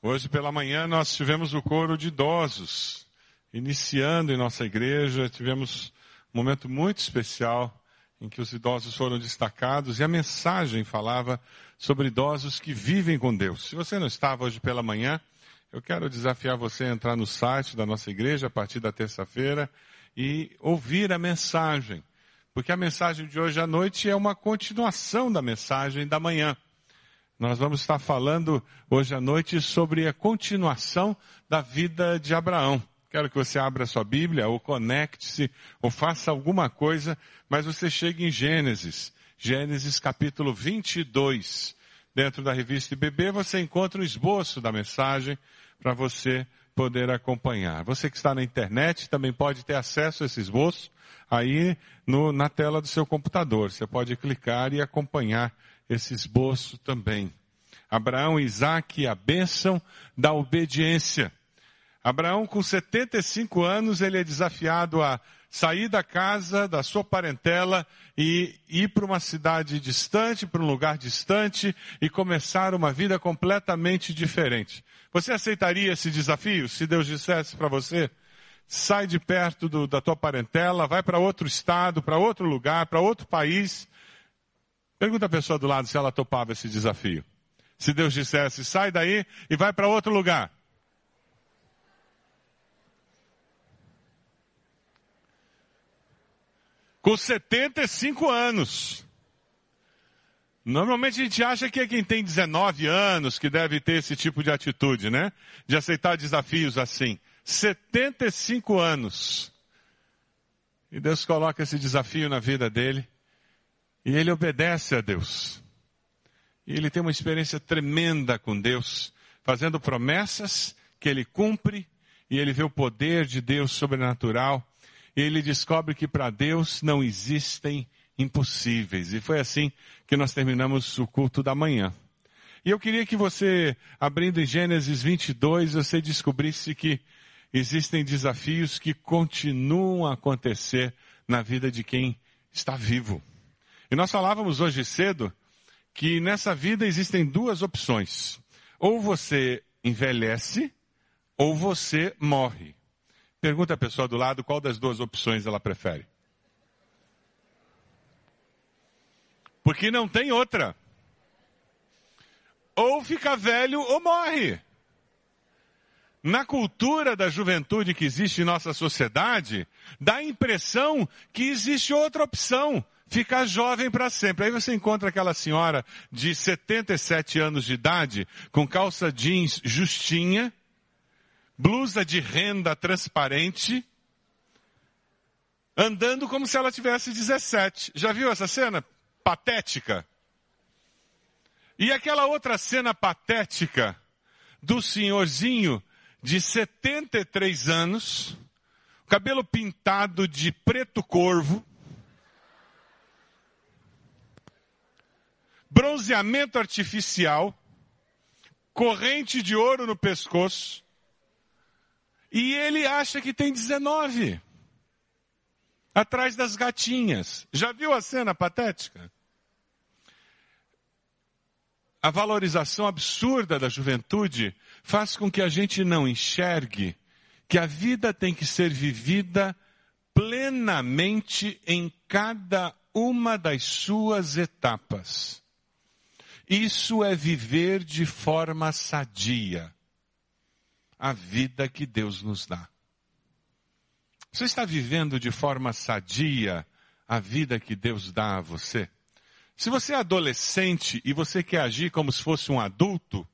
Hoje pela manhã nós tivemos o coro de idosos, iniciando em nossa igreja, tivemos um momento muito especial em que os idosos foram destacados e a mensagem falava sobre idosos que vivem com Deus. Se você não estava hoje pela manhã, eu quero desafiar você a entrar no site da nossa igreja a partir da terça-feira e ouvir a mensagem, porque a mensagem de hoje à noite é uma continuação da mensagem da manhã. Nós vamos estar falando hoje à noite sobre a continuação da vida de Abraão. Quero que você abra sua Bíblia, ou conecte-se, ou faça alguma coisa, mas você chegue em Gênesis. Gênesis capítulo 22. Dentro da revista IBB você encontra o esboço da mensagem para você poder acompanhar. Você que está na internet também pode ter acesso a esse esboço aí no, na tela do seu computador. Você pode clicar e acompanhar esse esboço também. Abraão e Isaac, a bênção da obediência. Abraão, com 75 anos, ele é desafiado a sair da casa, da sua parentela e ir para uma cidade distante, para um lugar distante e começar uma vida completamente diferente. Você aceitaria esse desafio se Deus dissesse para você? Sai de perto do, da tua parentela, vai para outro estado, para outro lugar, para outro país Pergunta a pessoa do lado se ela topava esse desafio. Se Deus dissesse, sai daí e vai para outro lugar. Com 75 anos. Normalmente a gente acha que é quem tem 19 anos que deve ter esse tipo de atitude, né? De aceitar desafios assim. 75 anos. E Deus coloca esse desafio na vida dele. E ele obedece a Deus. E ele tem uma experiência tremenda com Deus, fazendo promessas que ele cumpre, e ele vê o poder de Deus sobrenatural, e ele descobre que para Deus não existem impossíveis. E foi assim que nós terminamos o culto da manhã. E eu queria que você, abrindo em Gênesis 22, você descobrisse que existem desafios que continuam a acontecer na vida de quem está vivo. E nós falávamos hoje cedo que nessa vida existem duas opções. Ou você envelhece, ou você morre. Pergunta a pessoa do lado qual das duas opções ela prefere. Porque não tem outra. Ou fica velho ou morre. Na cultura da juventude que existe em nossa sociedade, dá a impressão que existe outra opção ficar jovem para sempre. Aí você encontra aquela senhora de 77 anos de idade, com calça jeans justinha, blusa de renda transparente, andando como se ela tivesse 17. Já viu essa cena? Patética. E aquela outra cena patética do senhorzinho de 73 anos, cabelo pintado de preto corvo, bronzeamento artificial, corrente de ouro no pescoço, e ele acha que tem 19. Atrás das gatinhas. Já viu a cena patética? A valorização absurda da juventude faz com que a gente não enxergue que a vida tem que ser vivida plenamente em cada uma das suas etapas. Isso é viver de forma sadia a vida que Deus nos dá. Você está vivendo de forma sadia a vida que Deus dá a você? Se você é adolescente e você quer agir como se fosse um adulto,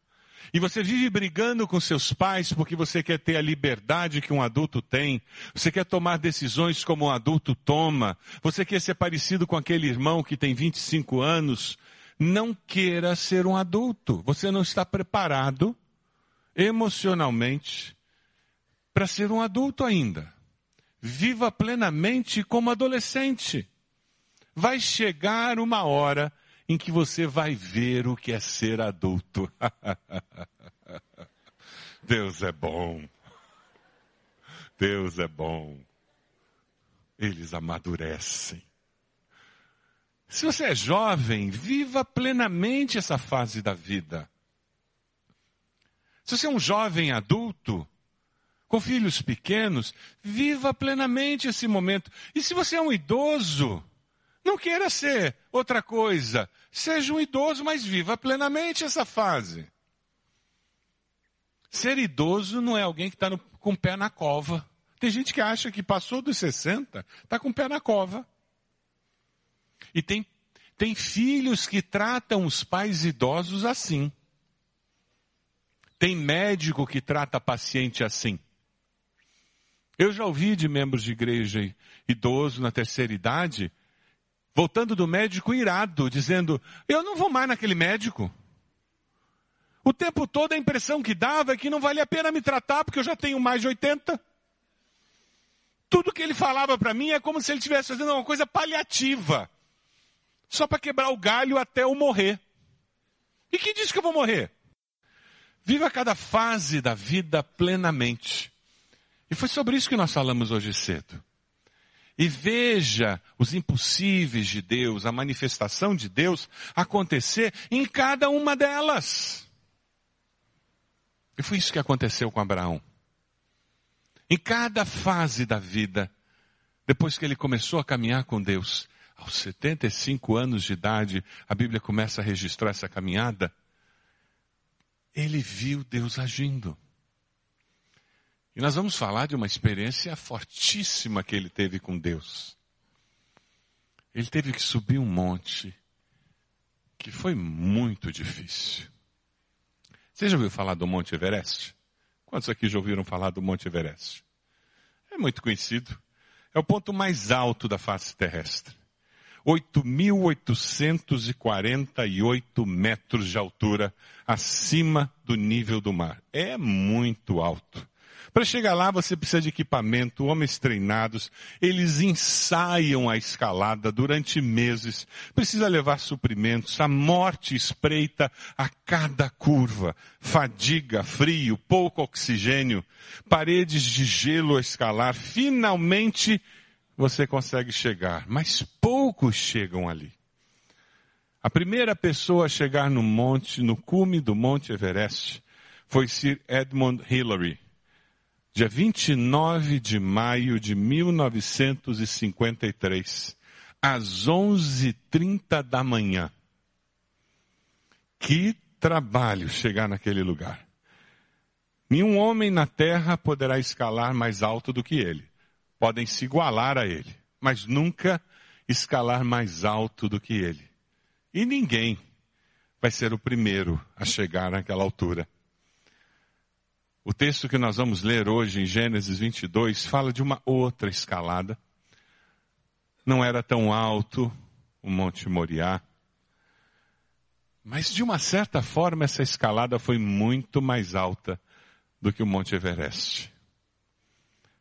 e você vive brigando com seus pais porque você quer ter a liberdade que um adulto tem, você quer tomar decisões como um adulto toma, você quer ser parecido com aquele irmão que tem 25 anos, não queira ser um adulto. Você não está preparado emocionalmente para ser um adulto ainda. Viva plenamente como adolescente. Vai chegar uma hora em que você vai ver o que é ser adulto. Deus é bom. Deus é bom. Eles amadurecem. Se você é jovem, viva plenamente essa fase da vida. Se você é um jovem adulto, com filhos pequenos, viva plenamente esse momento. E se você é um idoso, não queira ser outra coisa. Seja um idoso, mas viva plenamente essa fase. Ser idoso não é alguém que está com o pé na cova. Tem gente que acha que passou dos 60, está com o pé na cova. E tem, tem filhos que tratam os pais idosos assim. Tem médico que trata paciente assim. Eu já ouvi de membros de igreja idoso na terceira idade voltando do médico irado, dizendo: Eu não vou mais naquele médico. O tempo todo a impressão que dava é que não valia a pena me tratar porque eu já tenho mais de 80. Tudo que ele falava para mim é como se ele estivesse fazendo uma coisa paliativa. Só para quebrar o galho até eu morrer. E quem disse que eu vou morrer? Viva cada fase da vida plenamente. E foi sobre isso que nós falamos hoje cedo e veja os impossíveis de Deus, a manifestação de Deus acontecer em cada uma delas. E foi isso que aconteceu com Abraão. Em cada fase da vida, depois que ele começou a caminhar com Deus, aos 75 anos de idade, a Bíblia começa a registrar essa caminhada, ele viu Deus agindo. E nós vamos falar de uma experiência fortíssima que ele teve com Deus. Ele teve que subir um monte que foi muito difícil. Você já ouviu falar do Monte Everest? Quantos aqui já ouviram falar do Monte Everest? É muito conhecido. É o ponto mais alto da face terrestre. 8.848 metros de altura acima do nível do mar. É muito alto. Para chegar lá você precisa de equipamento, homens treinados, eles ensaiam a escalada durante meses, precisa levar suprimentos, a morte espreita a cada curva, fadiga, frio, pouco oxigênio, paredes de gelo a escalar, finalmente você consegue chegar, mas poucos chegam ali. A primeira pessoa a chegar no monte, no cume do Monte Everest, foi Sir Edmund Hillary dia 29 de maio de 1953, às 11h30 da manhã. Que trabalho chegar naquele lugar. Nenhum homem na terra poderá escalar mais alto do que ele. Podem se igualar a ele, mas nunca escalar mais alto do que ele. E ninguém vai ser o primeiro a chegar naquela altura. O texto que nós vamos ler hoje em Gênesis 22 fala de uma outra escalada. Não era tão alto o Monte Moriá, mas de uma certa forma essa escalada foi muito mais alta do que o Monte Everest.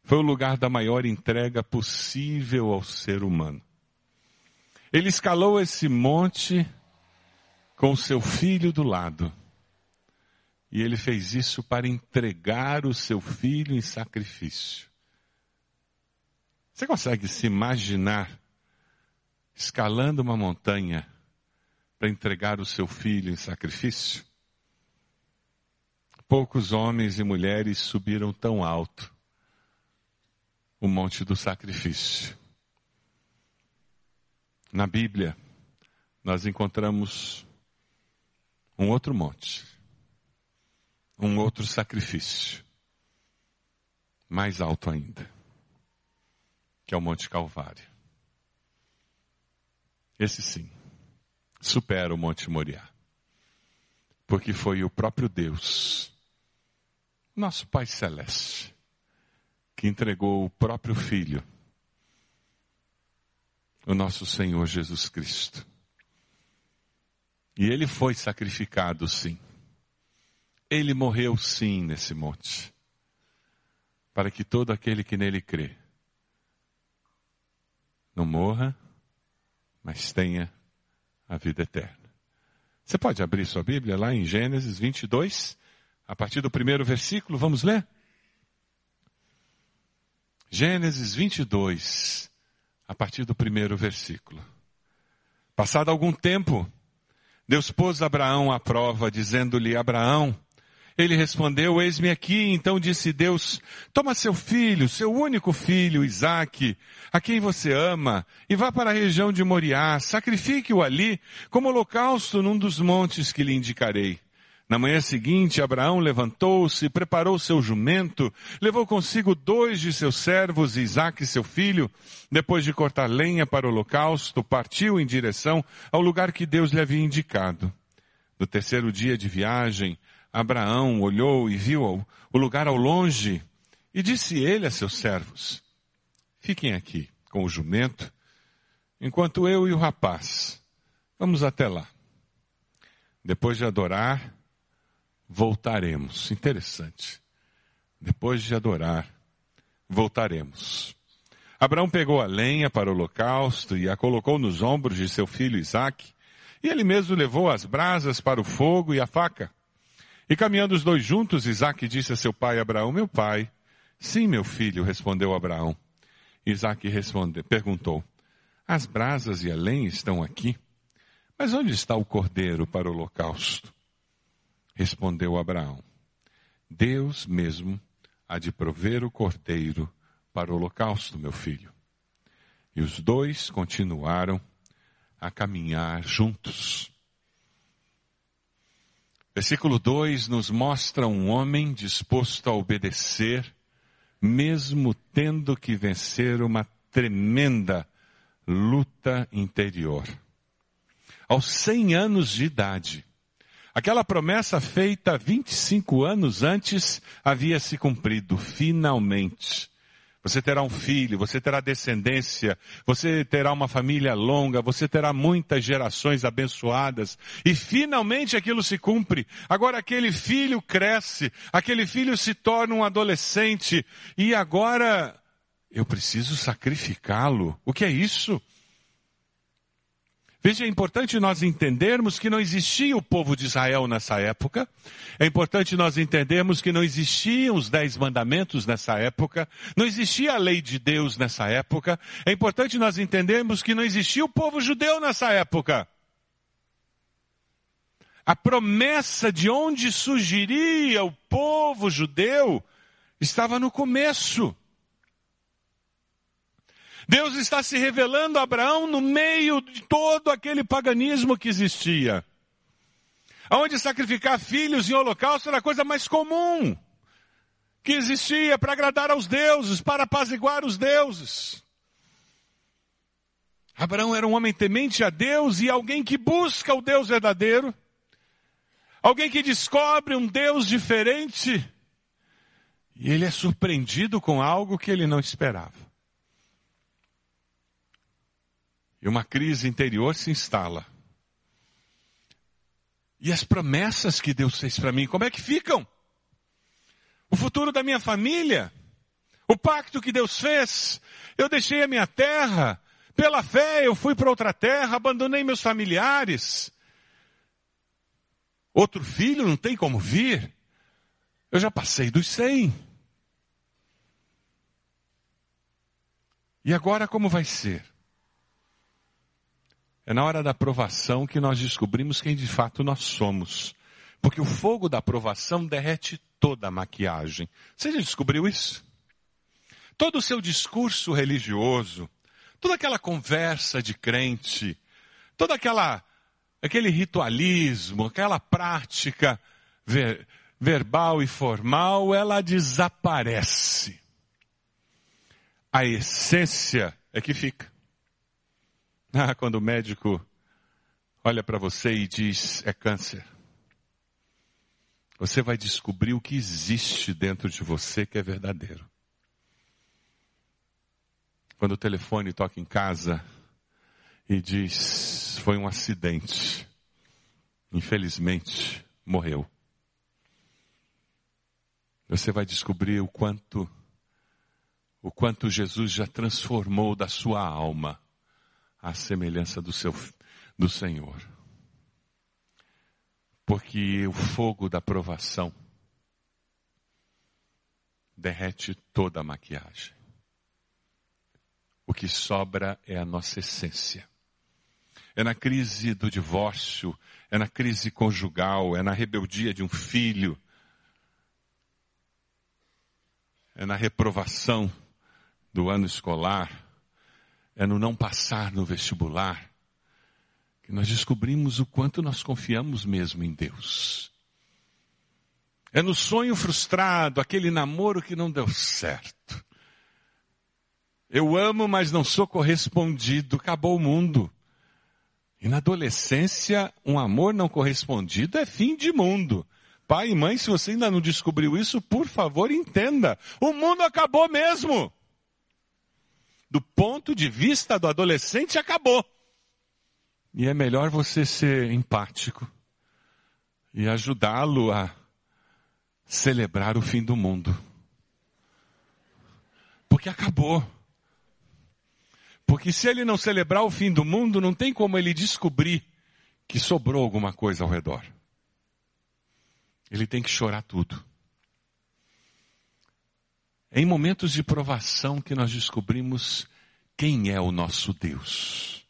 Foi o lugar da maior entrega possível ao ser humano. Ele escalou esse monte com seu filho do lado. E ele fez isso para entregar o seu filho em sacrifício. Você consegue se imaginar escalando uma montanha para entregar o seu filho em sacrifício? Poucos homens e mulheres subiram tão alto o monte do sacrifício. Na Bíblia, nós encontramos um outro monte um outro sacrifício, mais alto ainda, que é o Monte Calvário. Esse sim, supera o Monte Moriá, porque foi o próprio Deus, nosso Pai Celeste, que entregou o próprio Filho, o nosso Senhor Jesus Cristo. E ele foi sacrificado, sim ele morreu sim nesse monte, para que todo aquele que nele crê não morra, mas tenha a vida eterna. Você pode abrir sua Bíblia lá em Gênesis 22, a partir do primeiro versículo, vamos ler? Gênesis 22, a partir do primeiro versículo. Passado algum tempo, Deus pôs Abraão à prova, dizendo-lhe: Abraão, Ele respondeu, eis-me aqui. Então disse Deus, toma seu filho, seu único filho, Isaque, a quem você ama, e vá para a região de Moriá, sacrifique-o ali, como holocausto num dos montes que lhe indicarei. Na manhã seguinte, Abraão levantou-se, preparou seu jumento, levou consigo dois de seus servos, Isaque seu filho. Depois de cortar lenha para o holocausto, partiu em direção ao lugar que Deus lhe havia indicado. No terceiro dia de viagem, Abraão olhou e viu o lugar ao longe e disse ele a seus servos, fiquem aqui com o jumento, enquanto eu e o rapaz vamos até lá. Depois de adorar, voltaremos. Interessante. Depois de adorar, voltaremos. Abraão pegou a lenha para o holocausto e a colocou nos ombros de seu filho Isaque, e ele mesmo levou as brasas para o fogo e a faca. E caminhando os dois juntos, Isaque disse a seu pai Abraão, meu pai. Sim, meu filho, respondeu Abraão. Isaque respondeu, perguntou, as brasas e a lenha estão aqui, mas onde está o cordeiro para o holocausto? Respondeu Abraão: Deus mesmo há de prover o cordeiro para o holocausto, meu filho. E os dois continuaram a caminhar juntos. Versículo 2 nos mostra um homem disposto a obedecer, mesmo tendo que vencer uma tremenda luta interior. Aos 100 anos de idade, Aquela promessa feita 25 anos antes havia se cumprido, finalmente. Você terá um filho, você terá descendência, você terá uma família longa, você terá muitas gerações abençoadas. E finalmente aquilo se cumpre. Agora aquele filho cresce, aquele filho se torna um adolescente. E agora eu preciso sacrificá-lo. O que é isso? Veja, é importante nós entendermos que não existia o povo de Israel nessa época. É importante nós entendermos que não existiam os dez mandamentos nessa época. Não existia a lei de Deus nessa época. É importante nós entendermos que não existia o povo judeu nessa época. A promessa de onde surgiria o povo judeu estava no começo. Deus está se revelando a Abraão no meio de todo aquele paganismo que existia. Onde sacrificar filhos em holocausto era a coisa mais comum que existia para agradar aos deuses, para apaziguar os deuses. Abraão era um homem temente a Deus e alguém que busca o Deus verdadeiro, alguém que descobre um Deus diferente, e ele é surpreendido com algo que ele não esperava. E uma crise interior se instala. E as promessas que Deus fez para mim, como é que ficam? O futuro da minha família? O pacto que Deus fez? Eu deixei a minha terra, pela fé eu fui para outra terra, abandonei meus familiares. Outro filho não tem como vir. Eu já passei dos cem. E agora como vai ser? É na hora da aprovação que nós descobrimos quem de fato nós somos. Porque o fogo da aprovação derrete toda a maquiagem. Você já descobriu isso? Todo o seu discurso religioso, toda aquela conversa de crente, toda aquela aquele ritualismo, aquela prática ver, verbal e formal, ela desaparece. A essência é que fica. Ah, quando o médico olha para você e diz é câncer. Você vai descobrir o que existe dentro de você que é verdadeiro. Quando o telefone toca em casa e diz foi um acidente, infelizmente morreu. Você vai descobrir o quanto o quanto Jesus já transformou da sua alma à semelhança do seu do Senhor. Porque o fogo da provação derrete toda a maquiagem. O que sobra é a nossa essência. É na crise do divórcio, é na crise conjugal, é na rebeldia de um filho, é na reprovação do ano escolar, é no não passar no vestibular, que nós descobrimos o quanto nós confiamos mesmo em Deus. É no sonho frustrado, aquele namoro que não deu certo. Eu amo, mas não sou correspondido, acabou o mundo. E na adolescência, um amor não correspondido é fim de mundo. Pai e mãe, se você ainda não descobriu isso, por favor, entenda. O mundo acabou mesmo. Do ponto de vista do adolescente, acabou. E é melhor você ser empático e ajudá-lo a celebrar o fim do mundo. Porque acabou. Porque se ele não celebrar o fim do mundo, não tem como ele descobrir que sobrou alguma coisa ao redor. Ele tem que chorar tudo. Em momentos de provação que nós descobrimos quem é o nosso Deus.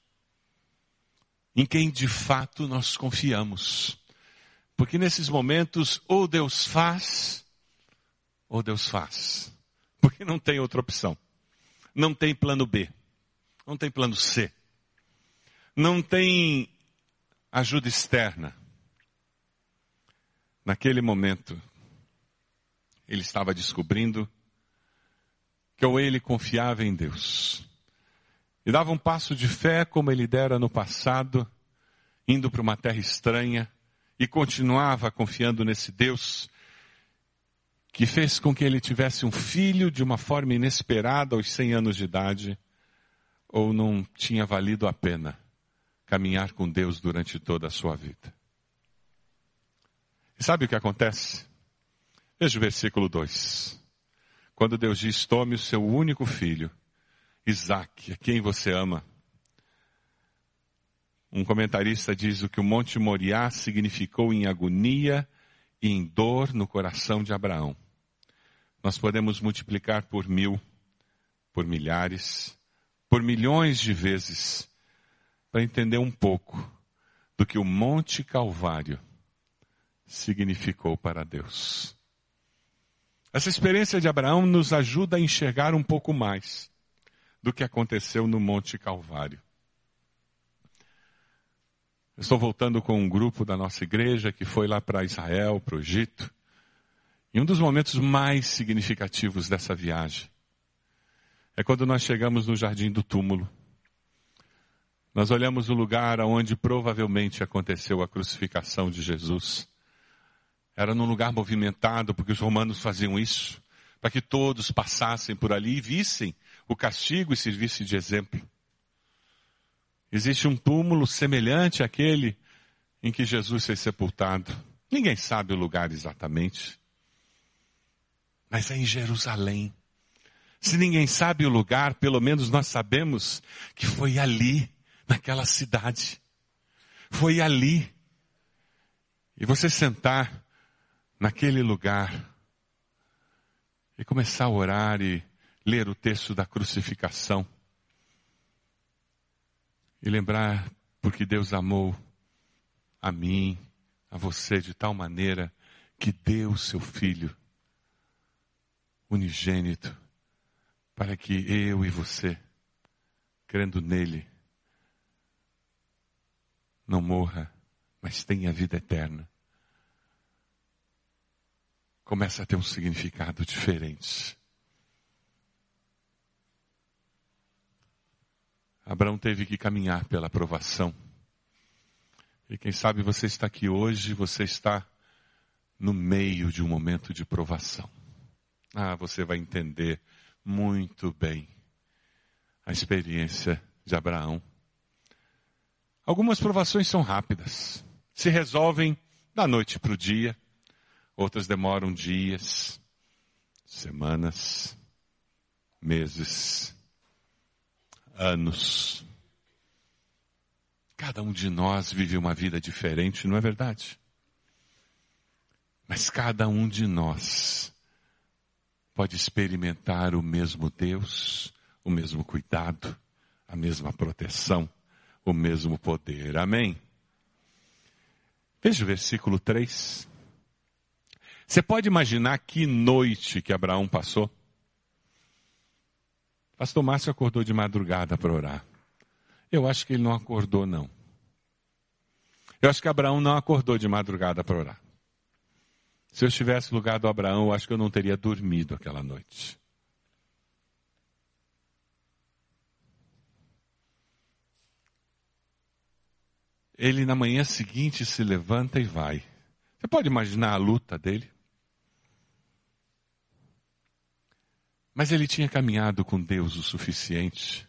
Em quem de fato nós confiamos. Porque nesses momentos, ou Deus faz, ou Deus faz. Porque não tem outra opção. Não tem plano B. Não tem plano C. Não tem ajuda externa. Naquele momento, ele estava descobrindo que ou ele confiava em Deus e dava um passo de fé como ele dera no passado, indo para uma terra estranha e continuava confiando nesse Deus que fez com que ele tivesse um filho de uma forma inesperada aos 100 anos de idade, ou não tinha valido a pena caminhar com Deus durante toda a sua vida. E sabe o que acontece? Veja o versículo 2. Quando Deus diz: Tome o seu único filho, Isaac, a quem você ama. Um comentarista diz o que o Monte Moriá significou em agonia e em dor no coração de Abraão. Nós podemos multiplicar por mil, por milhares, por milhões de vezes, para entender um pouco do que o Monte Calvário significou para Deus. Essa experiência de Abraão nos ajuda a enxergar um pouco mais do que aconteceu no Monte Calvário. estou voltando com um grupo da nossa igreja que foi lá para Israel, para o Egito. E um dos momentos mais significativos dessa viagem é quando nós chegamos no jardim do túmulo. Nós olhamos o lugar onde provavelmente aconteceu a crucificação de Jesus. Era num lugar movimentado, porque os romanos faziam isso, para que todos passassem por ali e vissem o castigo e servissem de exemplo. Existe um túmulo semelhante àquele em que Jesus foi sepultado. Ninguém sabe o lugar exatamente. Mas é em Jerusalém. Se ninguém sabe o lugar, pelo menos nós sabemos que foi ali, naquela cidade. Foi ali. E você sentar naquele lugar e começar a orar e ler o texto da crucificação e lembrar porque Deus amou a mim, a você de tal maneira que deu seu filho unigênito para que eu e você, crendo nele, não morra, mas tenha vida eterna começa a ter um significado diferente. Abraão teve que caminhar pela aprovação. E quem sabe você está aqui hoje, você está no meio de um momento de provação. Ah, você vai entender muito bem a experiência de Abraão. Algumas provações são rápidas, se resolvem da noite para o dia outras demoram dias, semanas, meses, anos. Cada um de nós vive uma vida diferente, não é verdade? Mas cada um de nós pode experimentar o mesmo Deus, o mesmo cuidado, a mesma proteção, o mesmo poder. Amém? Veja o versículo 3. Você pode imaginar que noite que Abraão passou? Pastor Márcio acordou de madrugada para orar. Eu acho que ele não acordou, não. Eu acho que Abraão não acordou de madrugada para orar. Se eu estivesse no lugar do Abraão, eu acho que eu não teria dormido aquela noite. Ele na manhã seguinte se levanta e vai. Você pode imaginar a luta dele? Mas ele tinha caminhado com Deus o suficiente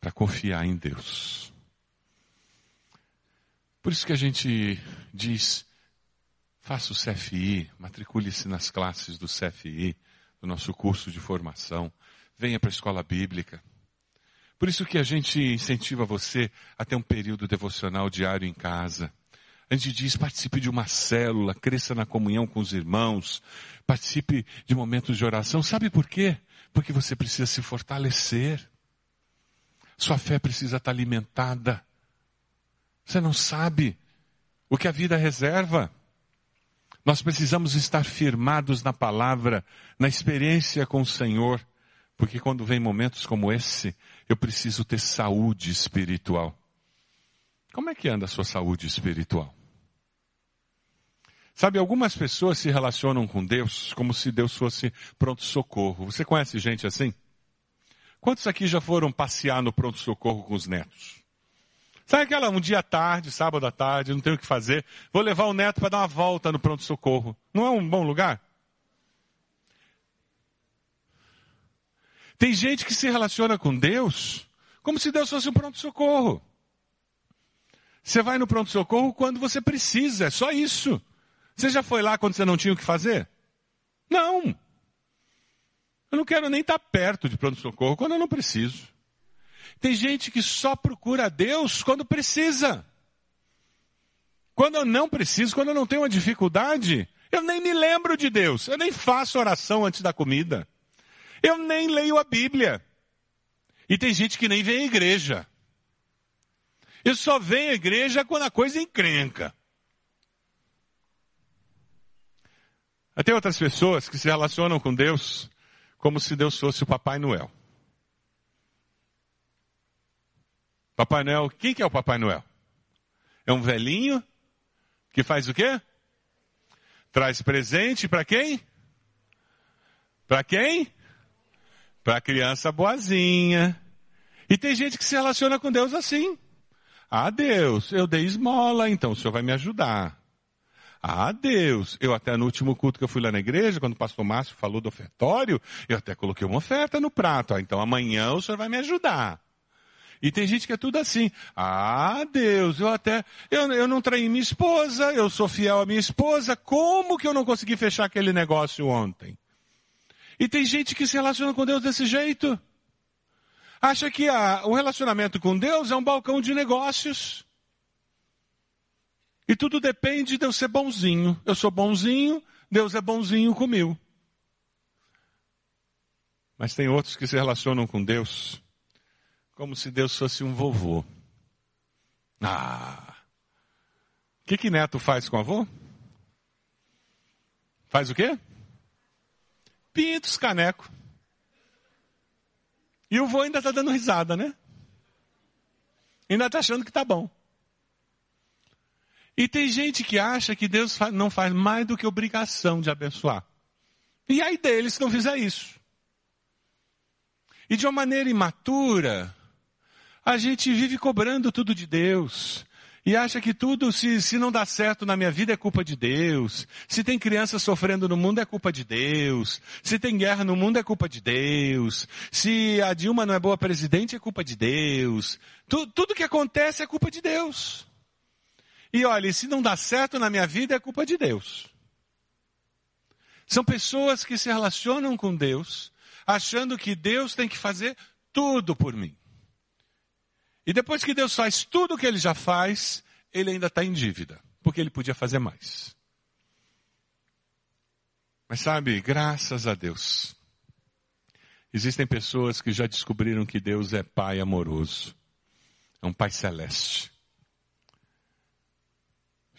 para confiar em Deus. Por isso que a gente diz: faça o CFI, matricule-se nas classes do CFI, do nosso curso de formação, venha para a escola bíblica. Por isso que a gente incentiva você a ter um período devocional diário em casa. Gente diz, participe de uma célula, cresça na comunhão com os irmãos, participe de momentos de oração. Sabe por quê? Porque você precisa se fortalecer. Sua fé precisa estar alimentada. Você não sabe o que a vida reserva. Nós precisamos estar firmados na palavra, na experiência com o Senhor, porque quando vem momentos como esse, eu preciso ter saúde espiritual. Como é que anda a sua saúde espiritual? Sabe, algumas pessoas se relacionam com Deus como se Deus fosse pronto-socorro. Você conhece gente assim? Quantos aqui já foram passear no pronto-socorro com os netos? Sabe aquela, um dia à tarde, sábado à tarde, não tenho o que fazer, vou levar o neto para dar uma volta no pronto-socorro. Não é um bom lugar? Tem gente que se relaciona com Deus como se Deus fosse um pronto-socorro. Você vai no pronto-socorro quando você precisa, é só isso. Você já foi lá quando você não tinha o que fazer? Não. Eu não quero nem estar perto de pronto-socorro quando eu não preciso. Tem gente que só procura Deus quando precisa. Quando eu não preciso, quando eu não tenho uma dificuldade, eu nem me lembro de Deus. Eu nem faço oração antes da comida. Eu nem leio a Bíblia. E tem gente que nem vem à igreja. Eu só venho à igreja quando a coisa encrenca. Tem outras pessoas que se relacionam com Deus como se Deus fosse o Papai Noel. Papai Noel, quem que é o Papai Noel? É um velhinho que faz o quê? Traz presente para quem? Para quem? Para criança boazinha. E tem gente que se relaciona com Deus assim. Ah, Deus, eu dei esmola, então o Senhor vai me ajudar. Ah, Deus, eu até no último culto que eu fui lá na igreja, quando o pastor Márcio falou do ofertório, eu até coloquei uma oferta no prato. Ah, então amanhã o senhor vai me ajudar. E tem gente que é tudo assim. Ah, Deus, eu até, eu, eu não traí minha esposa, eu sou fiel à minha esposa, como que eu não consegui fechar aquele negócio ontem? E tem gente que se relaciona com Deus desse jeito. Acha que a, o relacionamento com Deus é um balcão de negócios. E tudo depende de eu ser bonzinho. Eu sou bonzinho, Deus é bonzinho comigo. Mas tem outros que se relacionam com Deus como se Deus fosse um vovô. Ah! O que, que neto faz com avô? Faz o quê? Pinta os caneco. E o vô ainda está dando risada, né? Ainda está achando que está bom. E tem gente que acha que Deus não faz mais do que obrigação de abençoar. E aí deles não fizer isso. E de uma maneira imatura, a gente vive cobrando tudo de Deus. E acha que tudo, se, se não dá certo na minha vida, é culpa de Deus. Se tem criança sofrendo no mundo, é culpa de Deus. Se tem guerra no mundo, é culpa de Deus. Se a Dilma não é boa presidente, é culpa de Deus. Tu, tudo que acontece é culpa de Deus. E olha, se não dá certo na minha vida, é culpa de Deus. São pessoas que se relacionam com Deus, achando que Deus tem que fazer tudo por mim. E depois que Deus faz tudo o que ele já faz, ele ainda está em dívida, porque ele podia fazer mais. Mas sabe, graças a Deus, existem pessoas que já descobriram que Deus é Pai amoroso, é um Pai celeste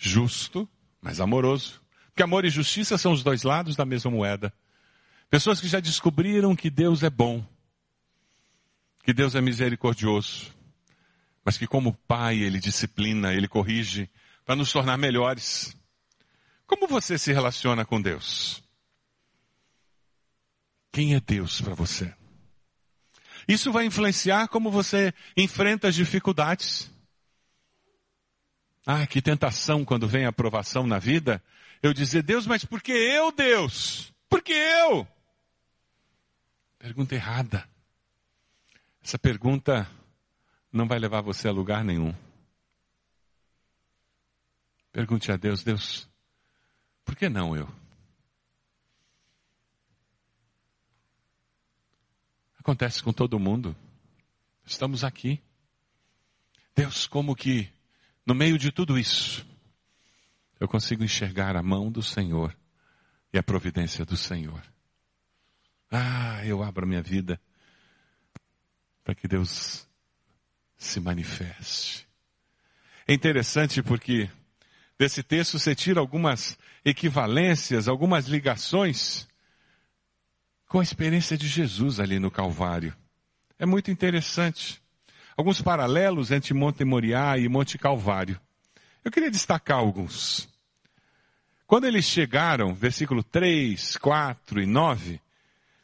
justo, mas amoroso. Porque amor e justiça são os dois lados da mesma moeda. Pessoas que já descobriram que Deus é bom. que Deus é misericordioso, mas que como pai ele disciplina, ele corrige para nos tornar melhores. Como você se relaciona com Deus? Quem é Deus para você? Isso vai influenciar como você enfrenta as dificuldades. Ah, que tentação quando vem a aprovação na vida, eu dizer, Deus, mas por que eu, Deus? Por que eu? Pergunta errada. Essa pergunta não vai levar você a lugar nenhum. Pergunte a Deus, Deus, por que não eu? Acontece com todo mundo. Estamos aqui. Deus, como que no meio de tudo isso, eu consigo enxergar a mão do Senhor e a providência do Senhor. Ah, eu abro a minha vida para que Deus se manifeste. É interessante porque desse texto você tira algumas equivalências, algumas ligações com a experiência de Jesus ali no Calvário. É muito interessante. Alguns paralelos entre Monte Moriá e Monte Calvário. Eu queria destacar alguns. Quando eles chegaram, versículo 3, 4 e 9,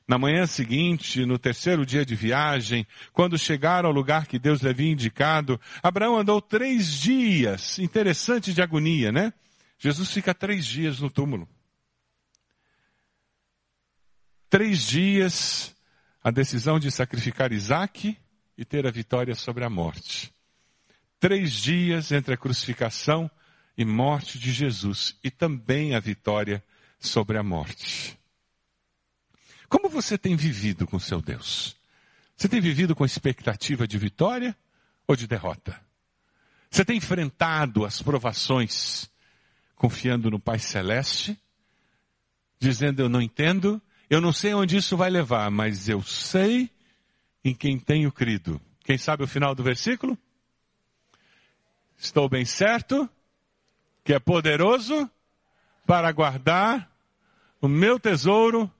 na manhã seguinte, no terceiro dia de viagem, quando chegaram ao lugar que Deus lhe havia indicado, Abraão andou três dias, interessante de agonia, né? Jesus fica três dias no túmulo três dias a decisão de sacrificar Isaac e ter a vitória sobre a morte. Três dias entre a crucificação e morte de Jesus e também a vitória sobre a morte. Como você tem vivido com seu Deus? Você tem vivido com expectativa de vitória ou de derrota? Você tem enfrentado as provações confiando no Pai Celeste, dizendo eu não entendo, eu não sei onde isso vai levar, mas eu sei em quem tenho crido. Quem sabe o final do versículo? Estou bem certo que é poderoso para guardar o meu tesouro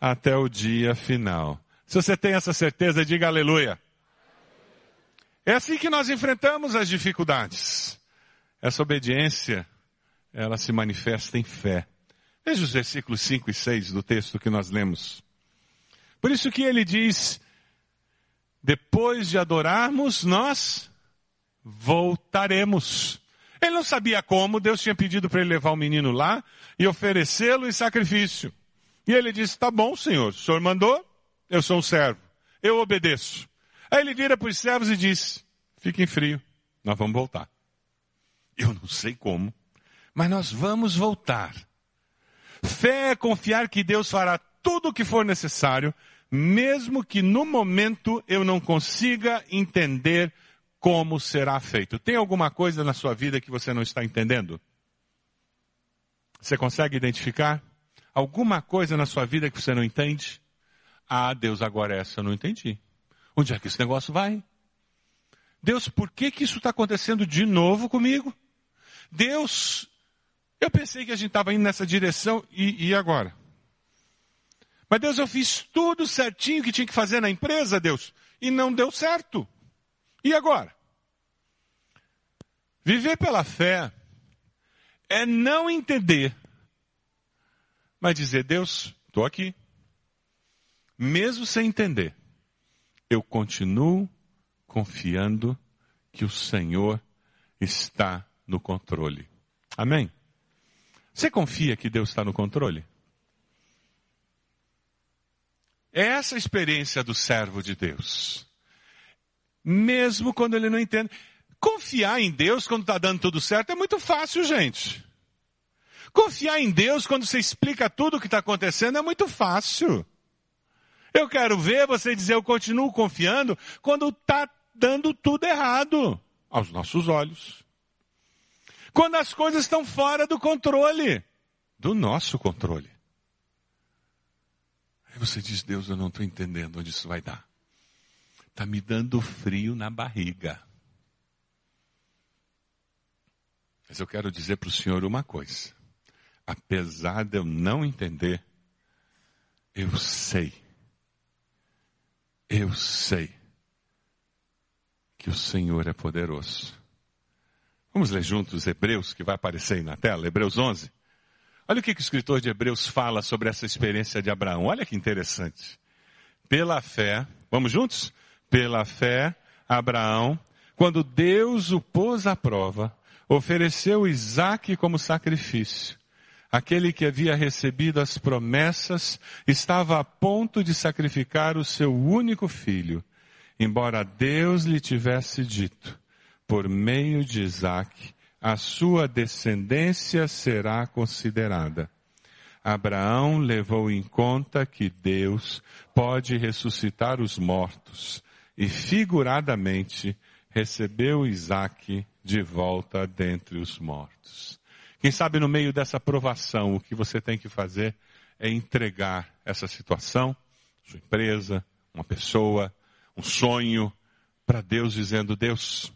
até o dia final. Se você tem essa certeza, diga aleluia. É assim que nós enfrentamos as dificuldades. Essa obediência, ela se manifesta em fé. Veja os versículos 5 e 6 do texto que nós lemos. Por isso que ele diz, depois de adorarmos, nós voltaremos. Ele não sabia como, Deus tinha pedido para ele levar o menino lá e oferecê-lo em sacrifício. E ele disse, tá bom, senhor, o senhor mandou, eu sou um servo, eu obedeço. Aí ele vira para os servos e diz, fiquem frio, nós vamos voltar. Eu não sei como, mas nós vamos voltar. Fé é confiar que Deus fará tudo o que for necessário, mesmo que no momento eu não consiga entender como será feito. Tem alguma coisa na sua vida que você não está entendendo? Você consegue identificar? Alguma coisa na sua vida que você não entende? Ah, Deus, agora essa eu não entendi. Onde é que esse negócio vai? Deus, por que que isso está acontecendo de novo comigo? Deus, eu pensei que a gente estava indo nessa direção e, e agora? Mas Deus, eu fiz tudo certinho que tinha que fazer na empresa, Deus, e não deu certo. E agora? Viver pela fé é não entender, mas dizer, Deus, estou aqui. Mesmo sem entender, eu continuo confiando que o Senhor está no controle. Amém? Você confia que Deus está no controle? É essa a experiência do servo de Deus. Mesmo quando ele não entende. Confiar em Deus quando está dando tudo certo é muito fácil, gente. Confiar em Deus quando você explica tudo o que está acontecendo é muito fácil. Eu quero ver você dizer eu continuo confiando quando está dando tudo errado aos nossos olhos. Quando as coisas estão fora do controle, do nosso controle. Aí você diz, Deus, eu não estou entendendo onde isso vai dar. Está me dando frio na barriga. Mas eu quero dizer para o Senhor uma coisa. Apesar de eu não entender, eu sei. Eu sei que o Senhor é poderoso. Vamos ler juntos Hebreus, que vai aparecer aí na tela, Hebreus 11. Olha o que, que o escritor de Hebreus fala sobre essa experiência de Abraão. Olha que interessante. Pela fé, vamos juntos? Pela fé, Abraão, quando Deus o pôs à prova, ofereceu Isaac como sacrifício. Aquele que havia recebido as promessas estava a ponto de sacrificar o seu único filho embora Deus lhe tivesse dito, por meio de Isaac, a sua descendência será considerada. Abraão levou em conta que Deus pode ressuscitar os mortos e figuradamente recebeu Isaac de volta dentre os mortos. Quem sabe no meio dessa provação o que você tem que fazer é entregar essa situação, sua empresa, uma pessoa, um sonho para Deus, dizendo: Deus,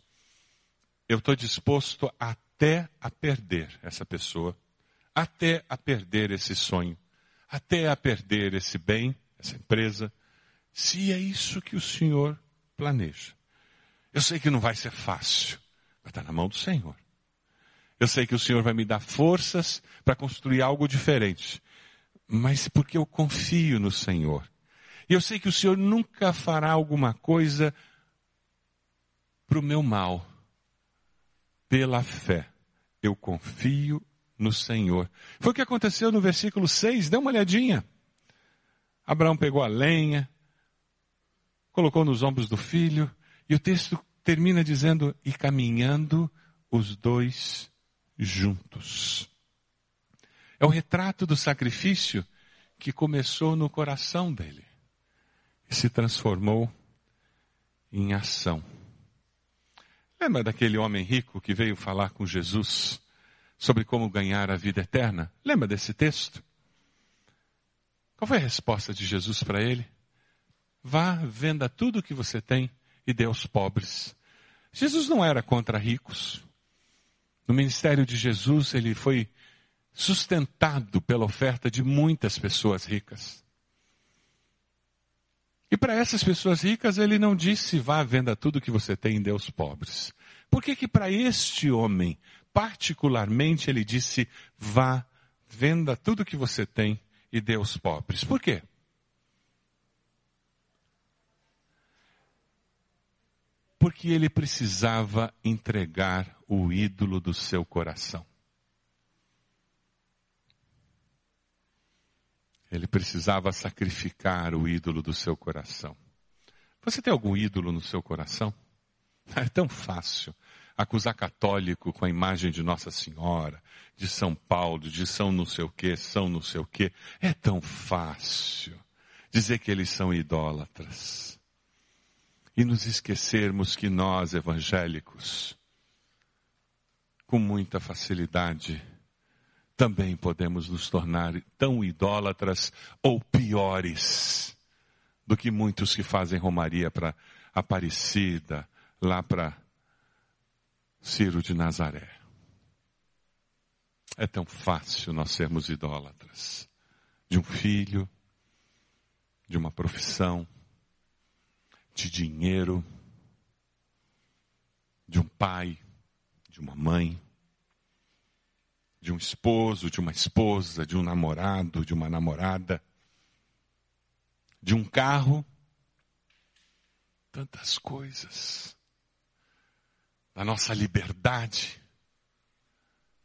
eu estou disposto até a perder essa pessoa, até a perder esse sonho, até a perder esse bem, essa empresa, se é isso que o Senhor planeja. Eu sei que não vai ser fácil, vai estar na mão do Senhor. Eu sei que o Senhor vai me dar forças para construir algo diferente, mas porque eu confio no Senhor. E eu sei que o Senhor nunca fará alguma coisa para o meu mal. Pela fé, eu confio no Senhor. Foi o que aconteceu no versículo 6, dê uma olhadinha. Abraão pegou a lenha, colocou nos ombros do filho, e o texto termina dizendo: e caminhando os dois juntos. É o retrato do sacrifício que começou no coração dele e se transformou em ação. Lembra daquele homem rico que veio falar com Jesus sobre como ganhar a vida eterna? Lembra desse texto? Qual foi a resposta de Jesus para ele? Vá, venda tudo o que você tem e dê aos pobres. Jesus não era contra ricos. No ministério de Jesus, ele foi sustentado pela oferta de muitas pessoas ricas. E para essas pessoas ricas, ele não disse, vá venda tudo que você tem e dê aos pobres. Por que que para este homem, particularmente, ele disse, vá, venda tudo que você tem e dê aos pobres? Por quê? Porque ele precisava entregar o ídolo do seu coração. Ele precisava sacrificar o ídolo do seu coração. Você tem algum ídolo no seu coração? É tão fácil acusar católico com a imagem de Nossa Senhora, de São Paulo, de São não sei o que, São não sei o que. É tão fácil dizer que eles são idólatras. E nos esquecermos que nós, evangélicos, com muita facilidade, também podemos nos tornar tão idólatras ou piores do que muitos que fazem romaria para Aparecida, lá para Ciro de Nazaré. É tão fácil nós sermos idólatras de um filho, de uma profissão, de dinheiro, de um pai, de uma mãe de um esposo, de uma esposa, de um namorado, de uma namorada, de um carro, tantas coisas, da nossa liberdade,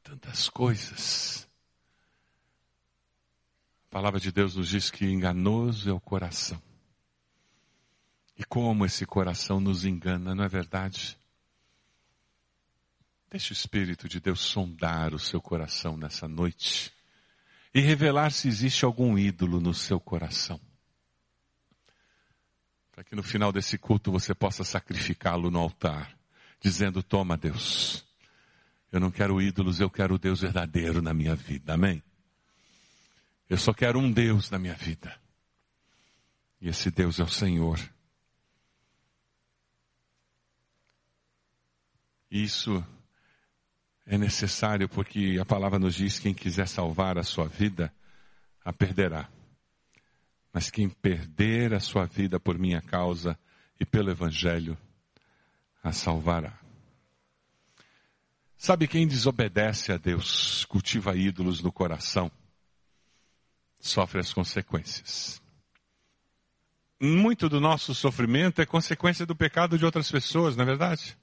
tantas coisas. A palavra de Deus nos diz que enganoso é o coração. E como esse coração nos engana, não é verdade? Deixe o Espírito de Deus sondar o seu coração nessa noite e revelar se existe algum ídolo no seu coração. Para que no final desse culto você possa sacrificá-lo no altar, dizendo: Toma, Deus, eu não quero ídolos, eu quero o Deus verdadeiro na minha vida. Amém? Eu só quero um Deus na minha vida. E esse Deus é o Senhor. Isso é necessário porque a palavra nos diz: quem quiser salvar a sua vida, a perderá. Mas quem perder a sua vida por minha causa e pelo Evangelho, a salvará. Sabe quem desobedece a Deus, cultiva ídolos no coração, sofre as consequências. Muito do nosso sofrimento é consequência do pecado de outras pessoas, não é verdade?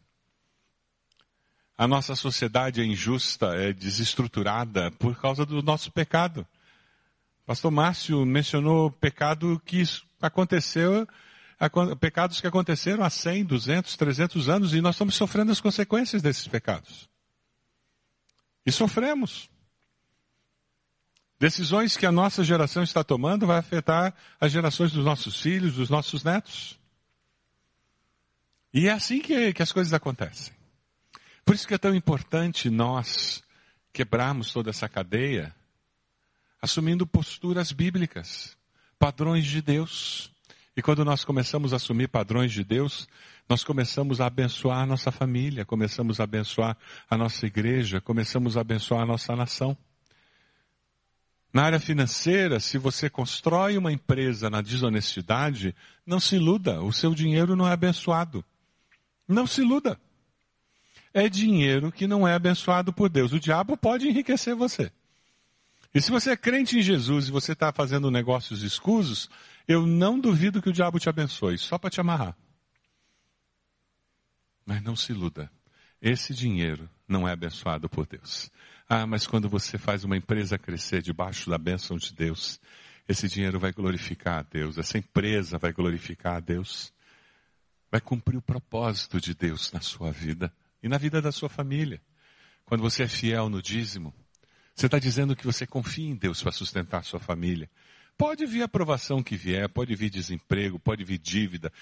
A nossa sociedade é injusta, é desestruturada por causa do nosso pecado. Pastor Márcio mencionou pecado que aconteceu, pecados que aconteceram há 100, 200, 300 anos e nós estamos sofrendo as consequências desses pecados. E sofremos. Decisões que a nossa geração está tomando vai afetar as gerações dos nossos filhos, dos nossos netos. E é assim que, que as coisas acontecem. Por isso que é tão importante nós quebrarmos toda essa cadeia, assumindo posturas bíblicas, padrões de Deus. E quando nós começamos a assumir padrões de Deus, nós começamos a abençoar a nossa família, começamos a abençoar a nossa igreja, começamos a abençoar a nossa nação. Na área financeira, se você constrói uma empresa na desonestidade, não se iluda, o seu dinheiro não é abençoado. Não se iluda. É dinheiro que não é abençoado por Deus. O diabo pode enriquecer você. E se você é crente em Jesus e você está fazendo negócios escusos, eu não duvido que o diabo te abençoe, só para te amarrar. Mas não se iluda. Esse dinheiro não é abençoado por Deus. Ah, mas quando você faz uma empresa crescer debaixo da bênção de Deus, esse dinheiro vai glorificar a Deus, essa empresa vai glorificar a Deus, vai cumprir o propósito de Deus na sua vida e na vida da sua família. Quando você é fiel no dízimo, você está dizendo que você confia em Deus para sustentar a sua família. Pode vir a aprovação que vier, pode vir desemprego, pode vir dívida,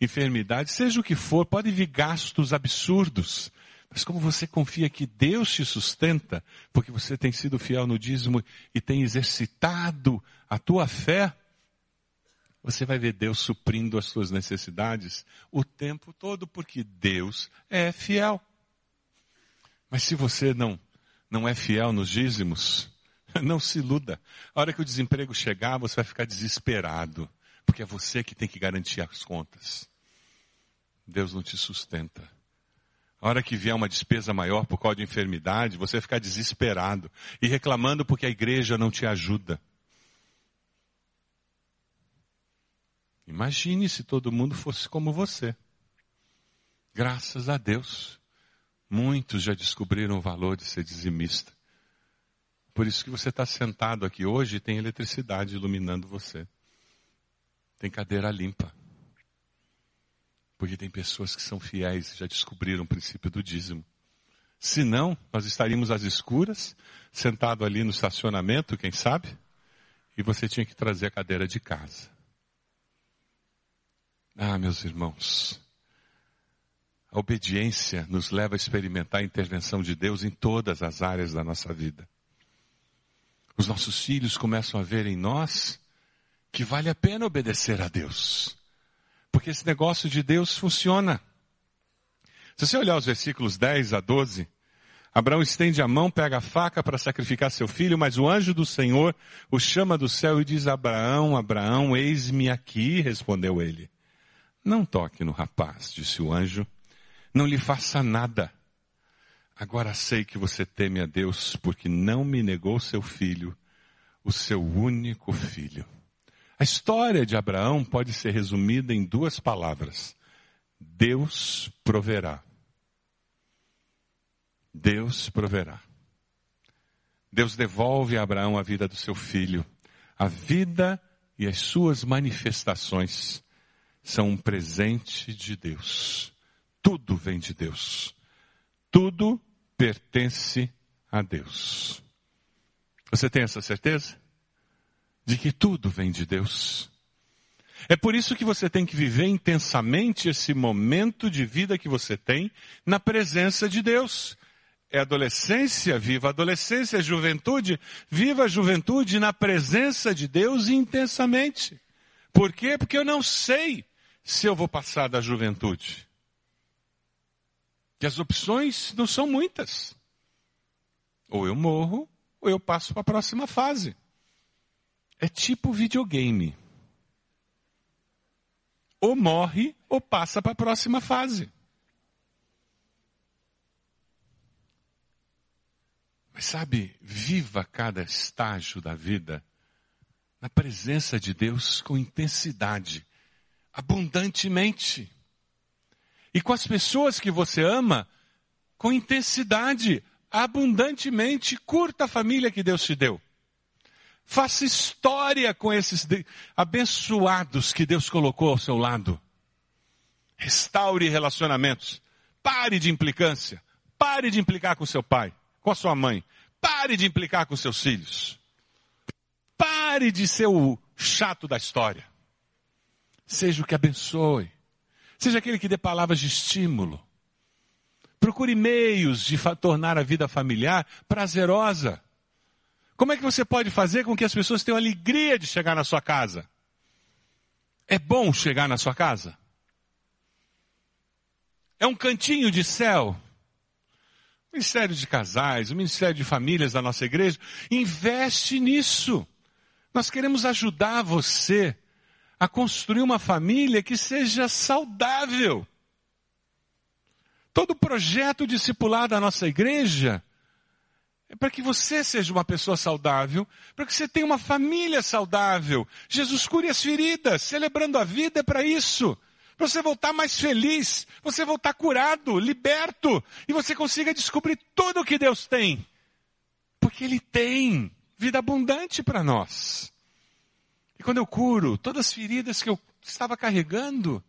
enfermidade, seja o que for, pode vir gastos absurdos. Mas como você confia que Deus te sustenta, porque você tem sido fiel no dízimo e tem exercitado a tua fé, você vai ver Deus suprindo as suas necessidades o tempo todo, porque Deus é fiel. Mas se você não, não é fiel nos dízimos, não se iluda. A hora que o desemprego chegar, você vai ficar desesperado, porque é você que tem que garantir as contas. Deus não te sustenta. A hora que vier uma despesa maior por causa de enfermidade, você vai ficar desesperado e reclamando porque a igreja não te ajuda. Imagine se todo mundo fosse como você. Graças a Deus, muitos já descobriram o valor de ser dizimista. Por isso que você está sentado aqui hoje e tem eletricidade iluminando você. Tem cadeira limpa. Porque tem pessoas que são fiéis, já descobriram o princípio do dízimo. Se não, nós estaríamos às escuras, sentado ali no estacionamento, quem sabe? E você tinha que trazer a cadeira de casa. Ah, meus irmãos, a obediência nos leva a experimentar a intervenção de Deus em todas as áreas da nossa vida. Os nossos filhos começam a ver em nós que vale a pena obedecer a Deus. Porque esse negócio de Deus funciona. Se você olhar os versículos 10 a 12, Abraão estende a mão, pega a faca para sacrificar seu filho, mas o anjo do Senhor o chama do céu e diz: Abraão, Abraão, eis-me aqui, respondeu ele. Não toque no rapaz, disse o anjo, não lhe faça nada. Agora sei que você teme a Deus, porque não me negou seu filho, o seu único filho. A história de Abraão pode ser resumida em duas palavras: Deus proverá. Deus proverá. Deus devolve a Abraão a vida do seu filho. A vida e as suas manifestações são um presente de Deus. Tudo vem de Deus. Tudo pertence a Deus. Você tem essa certeza? de que tudo vem de Deus. É por isso que você tem que viver intensamente esse momento de vida que você tem na presença de Deus. É adolescência, viva adolescência, é juventude, viva a juventude na presença de Deus intensamente. Por quê? Porque eu não sei se eu vou passar da juventude. Que as opções não são muitas. Ou eu morro, ou eu passo para a próxima fase. é tipo videogame. Ou morre ou passa para a próxima fase. Mas sabe, viva cada estágio da vida na presença de Deus com intensidade, abundantemente. E com as pessoas que você ama, com intensidade, abundantemente. Curta a família que Deus te deu. Faça história com esses abençoados que Deus colocou ao seu lado. Restaure relacionamentos. Pare de implicância. Pare de implicar com seu pai, com a sua mãe. Pare de implicar com seus filhos. Pare de ser o chato da história. Seja o que abençoe. Seja aquele que dê palavras de estímulo. Procure meios de tornar a vida familiar prazerosa. Como é que você pode fazer com que as pessoas tenham alegria de chegar na sua casa? É bom chegar na sua casa? É um cantinho de céu? O Ministério de Casais, o Ministério de Famílias da nossa igreja, investe nisso. Nós queremos ajudar você a construir uma família que seja saudável. Todo projeto discipular da nossa igreja é para que você seja uma pessoa saudável, para que você tenha uma família saudável. Jesus cure as feridas, celebrando a vida é para isso. Para você voltar mais feliz, você voltar curado, liberto, e você consiga descobrir tudo o que Deus tem. Porque Ele tem vida abundante para nós. E quando eu curo todas as feridas que eu estava carregando,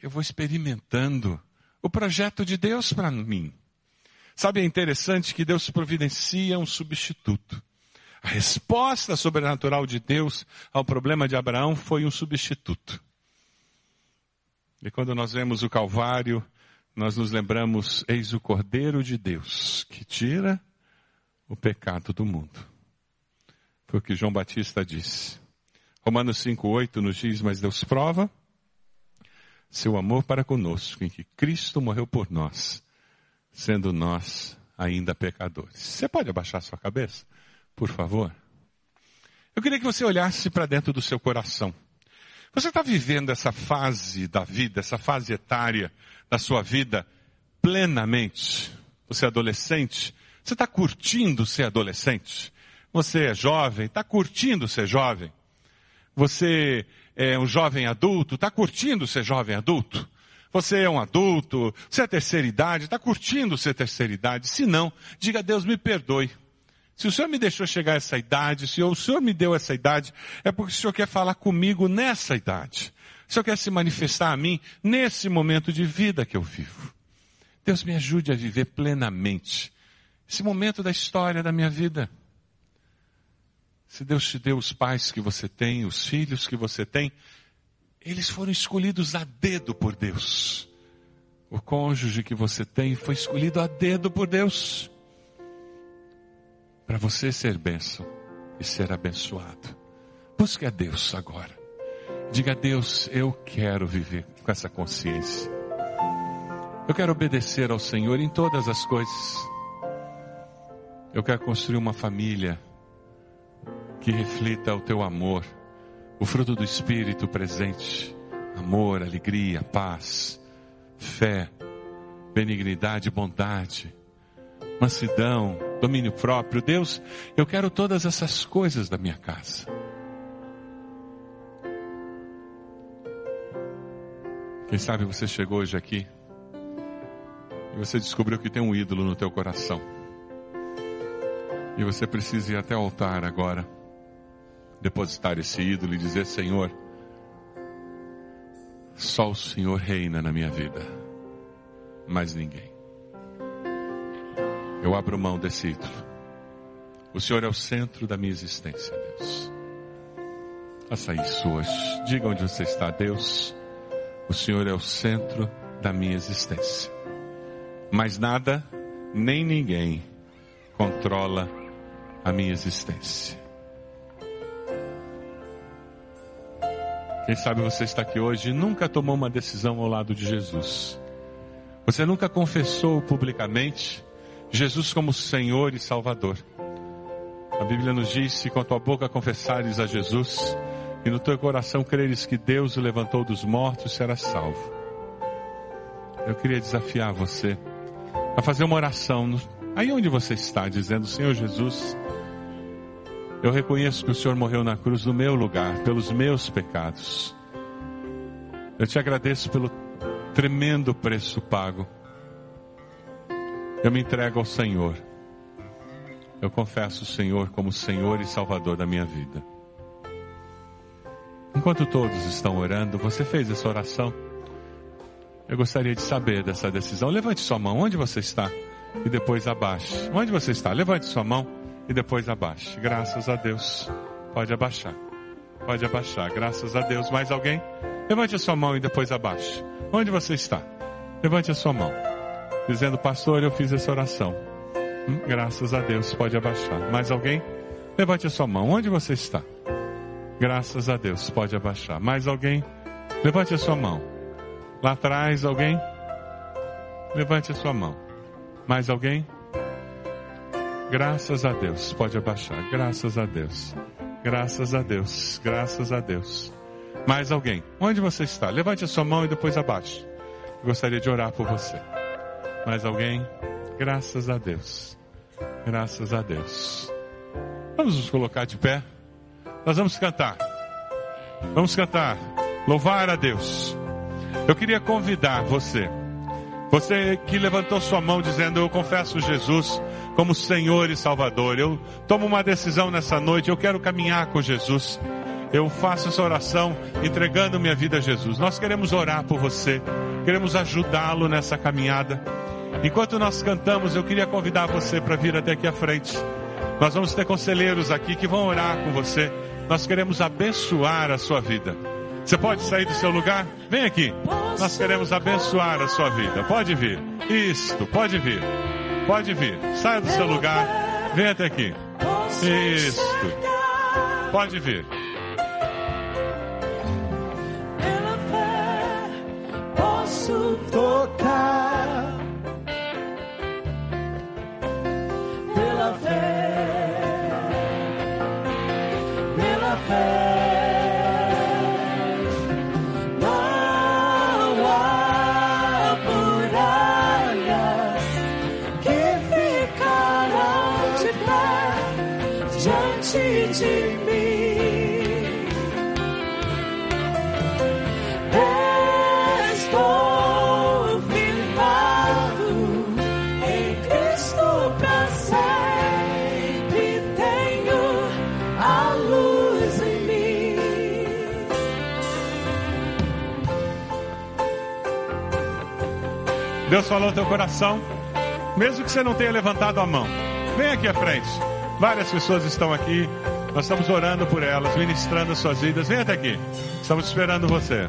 eu vou experimentando o projeto de Deus para mim. Sabe, é interessante que Deus providencia um substituto. A resposta sobrenatural de Deus ao problema de Abraão foi um substituto. E quando nós vemos o Calvário, nós nos lembramos, eis o Cordeiro de Deus, que tira o pecado do mundo. Foi o que João Batista disse. Romanos 5,8 nos diz, mas Deus prova seu amor para conosco, em que Cristo morreu por nós, sendo nós ainda pecadores. Você pode abaixar sua cabeça, por favor? Eu queria que você olhasse para dentro do seu coração. Você está vivendo essa fase da vida, essa fase etária da sua vida plenamente? Você é adolescente? Você está curtindo ser adolescente? Você é jovem? Está curtindo ser jovem? Você é um jovem adulto, está curtindo ser jovem adulto? Você é um adulto, você é terceira idade, está curtindo ser terceira idade? Se não, diga a Deus, me perdoe. Se o Senhor me deixou chegar a essa idade, se o Senhor me deu essa idade, é porque o Senhor quer falar comigo nessa idade. O Senhor quer se manifestar a mim nesse momento de vida que eu vivo. Deus me ajude a viver plenamente esse momento da história da minha vida. Se Deus te deu os pais que você tem, os filhos que você tem, eles foram escolhidos a dedo por Deus. O cônjuge que você tem foi escolhido a dedo por Deus. Para você ser bênção e ser abençoado. Busque a Deus agora. Diga a Deus, eu quero viver com essa consciência. Eu quero obedecer ao Senhor em todas as coisas. Eu quero construir uma família que reflita o teu amor, o fruto do Espírito presente, amor, alegria, paz, fé, benignidade, bondade, mansidão, domínio próprio. Deus, eu quero todas essas coisas da minha casa. Quem sabe você chegou hoje aqui e você descobriu que tem um ídolo no teu coração. E você precisa ir até o altar agora depositar esse ídolo e dizer: Senhor, só o Senhor reina na minha vida, mais ninguém. Eu abro mão desse ídolo. O Senhor é o centro da minha existência, Deus. Faça isso hoje. Diga onde você está, Deus. O Senhor é o centro da minha existência. Mas nada, nem ninguém controla a minha existência. Quem sabe você está aqui hoje e nunca tomou uma decisão ao lado de Jesus. Você nunca confessou publicamente Jesus como Senhor e Salvador. A Bíblia nos diz: se com a tua boca confessares a Jesus e no teu coração creres que Deus o levantou dos mortos, serás salvo. Eu queria desafiar você a fazer uma oração aí onde você está, dizendo: Senhor Jesus, eu reconheço que o Senhor morreu na cruz no meu lugar, pelos meus pecados. Eu te agradeço pelo tremendo preço pago. Eu me entrego ao Senhor. Eu confesso o Senhor como Senhor e Salvador da minha vida. Enquanto todos estão orando, você fez essa oração? Eu gostaria de saber dessa decisão. Levante sua mão, onde você está? E depois abaixe. Onde você está? Levante sua mão e depois abaixe. Graças a Deus. Pode abaixar. Pode abaixar. Graças a Deus. Mais alguém? Levante a sua mão e depois abaixe. Onde você está? Levante a sua mão. Dizendo, pastor, eu fiz essa oração. Hum, graças a Deus, pode abaixar. Mais alguém? Levante a sua mão. Onde você está? Graças a Deus, pode abaixar. Mais alguém? Levante a sua mão. Lá atrás, alguém? Levante a sua mão. Mais alguém? Graças a Deus, pode abaixar. Graças a Deus. Graças a Deus. Graças a Deus. Mais alguém? Onde você está? Levante a sua mão e depois abaixe. Eu gostaria de orar por você. Mais alguém? Graças a Deus. Graças a Deus. Vamos nos colocar de pé. Nós vamos cantar. Vamos cantar. Louvar a Deus. Eu queria convidar você. Você que levantou sua mão dizendo: Eu confesso Jesus como Senhor e Salvador. Eu tomo uma decisão nessa noite. Eu quero caminhar com Jesus eu faço essa oração entregando minha vida a Jesus. Nós queremos orar por você, queremos ajudá-lo nessa caminhada. Enquanto nós cantamos, eu queria convidar você para vir até aqui à frente. Nós vamos ter conselheiros aqui que vão orar com você. Nós queremos abençoar a sua vida. Você pode sair do seu lugar? Vem aqui. Nós queremos abençoar a sua vida. Pode vir. Isto, pode vir. Pode vir. Saia do seu lugar. Vem até aqui. Isto. Pode vir. posso tocar pela fé, Deus falou no teu coração, mesmo que você não tenha levantado a mão, vem aqui à frente. Várias pessoas estão aqui, nós estamos orando por elas, ministrando as suas vidas. Vem até aqui, estamos esperando você.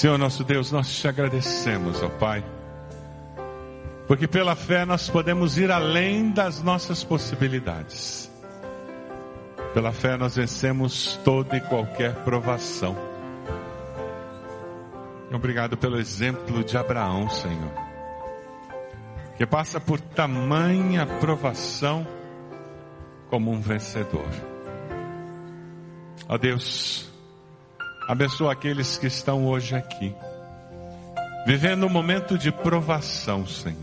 Senhor nosso Deus, nós te agradecemos, ó Pai, porque pela fé nós podemos ir além das nossas possibilidades. Pela fé nós vencemos toda e qualquer provação. Obrigado pelo exemplo de Abraão, Senhor, que passa por tamanha provação como um vencedor. Ó Deus, abençoa aqueles que estão hoje aqui, vivendo um momento de provação, Senhor.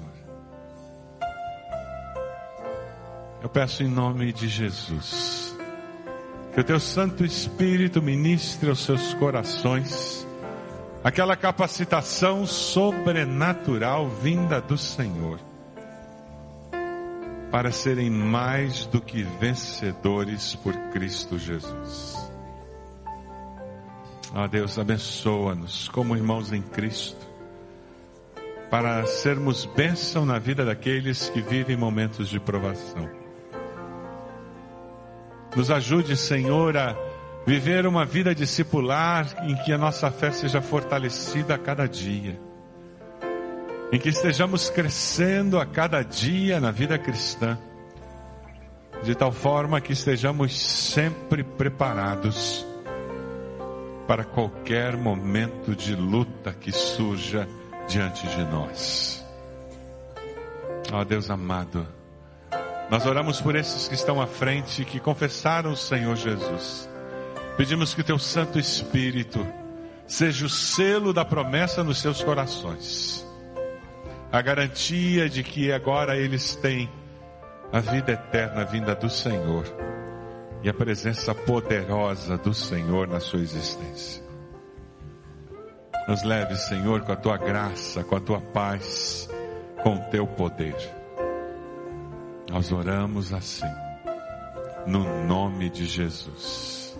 Eu peço em nome de Jesus, que o Teu Santo Espírito ministre aos seus corações aquela capacitação sobrenatural vinda do Senhor para serem mais do que vencedores por Cristo Jesus. Oh, Deus, abençoa-nos como irmãos em Cristo, para sermos bênção na vida daqueles que vivem momentos de provação. Nos ajude, Senhor, a viver uma vida discipular em que a nossa fé seja fortalecida a cada dia em que estejamos crescendo a cada dia na vida cristã, de tal forma que estejamos sempre preparados para qualquer momento de luta que surja diante de nós. Ó oh, Deus amado, nós oramos por esses que estão à frente, que confessaram o Senhor Jesus. Pedimos que Teu Santo Espírito seja o selo da promessa nos seus corações a garantia de que agora eles têm a vida eterna vinda do Senhor e a presença poderosa do Senhor na sua existência. Nos leve, Senhor, com a tua graça, com a tua paz, com o teu poder. Nós oramos assim, no nome de Jesus.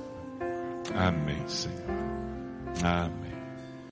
Amém, Senhor. Amém.